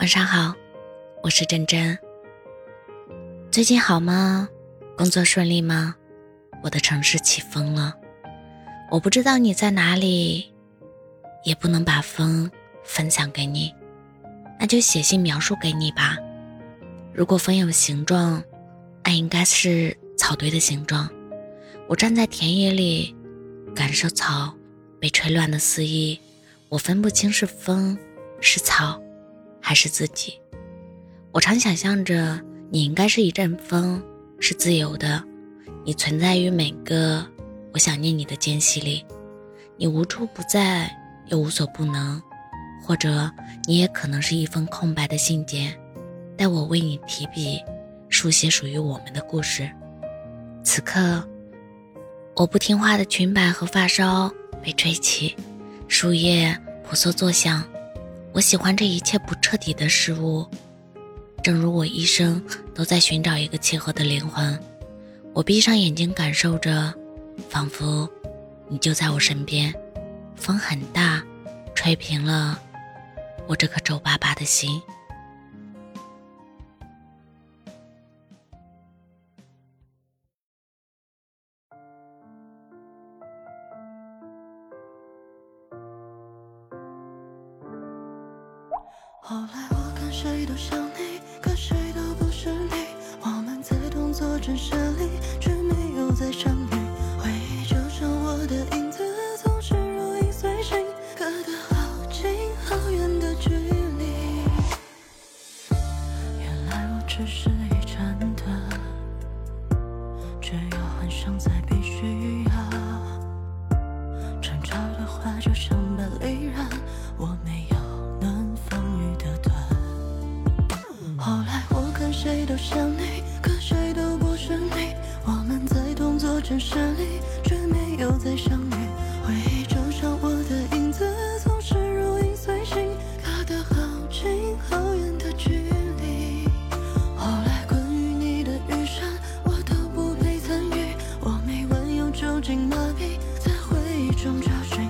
晚上好，我是真真。最近好吗？工作顺利吗？我的城市起风了，我不知道你在哪里，也不能把风分享给你，那就写信描述给你吧。如果风有形状，那应该是草堆的形状。我站在田野里，感受草被吹乱的肆意，我分不清是风是草。还是自己，我常想象着你应该是一阵风，是自由的，你存在于每个我想念你的间隙里，你无处不在又无所不能，或者你也可能是一封空白的信笺，待我为你提笔，书写属于我们的故事。此刻，我不听话的裙摆和发梢被吹起，树叶婆娑作响。我喜欢这一切不彻底的事物，正如我一生都在寻找一个契合的灵魂。我闭上眼睛，感受着，仿佛你就在我身边。风很大，吹平了我这颗皱巴巴的心。后来我看谁都像你，可谁都不是你。我们在同座城市里，却没有再相遇。回忆就像我的影子，总是如影随形，隔得好近好远的距离。原来我只是想你，可谁都不是你。我们在同座城市里，却没有再相遇。回忆就像我的影子，总是如影随形，隔得好近好远的距离。后来关于你的余生，我都不配参与。我没问，用酒精麻痹，在回忆中找寻。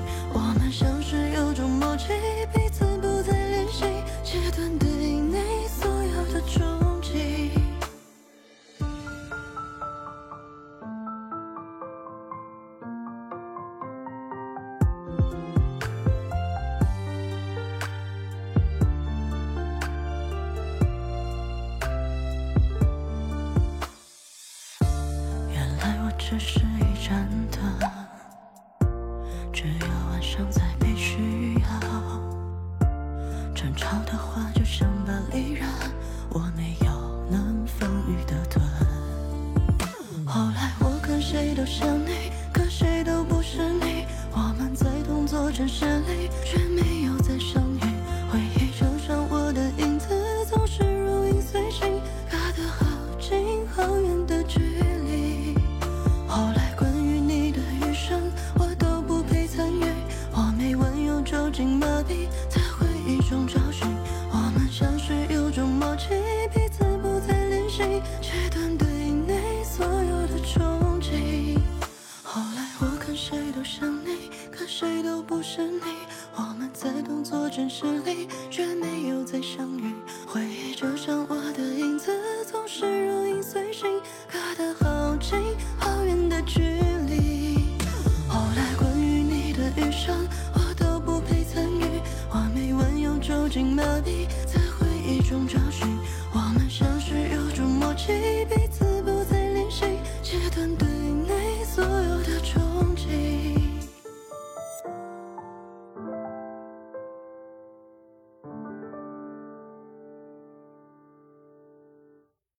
这是一盏灯，只有晚上才被需要。争吵的话就像把利刃，我没有能防御的盾。后来我看谁都像你，看谁都像你，可谁都不是你。我们在同座城市里，却没有再相遇。回忆就像我的影子，总是如影随形，隔得好近好远的距离。后来关于你的余生。酒精麻痹，在回忆中找寻。